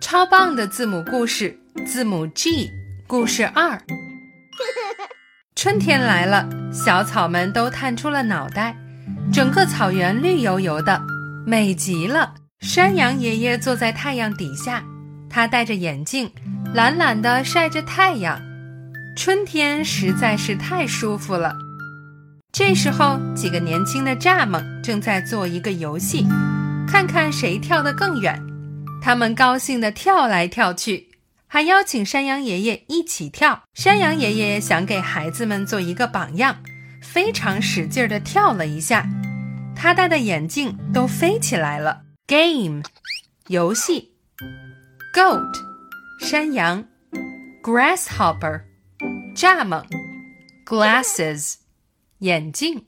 超棒的字母故事，字母 G，故事二。春天来了，小草们都探出了脑袋，整个草原绿油油的，美极了。山羊爷爷坐在太阳底下，他戴着眼镜，懒懒地晒着太阳。春天实在是太舒服了。这时候，几个年轻的蚱蜢正在做一个游戏，看看谁跳得更远。他们高兴地跳来跳去，还邀请山羊爷爷一起跳。山羊爷爷想给孩子们做一个榜样，非常使劲地跳了一下，他戴的眼镜都飞起来了。Game，游戏。Goat，山羊。Grasshopper，蚱蜢。Glasses。眼镜。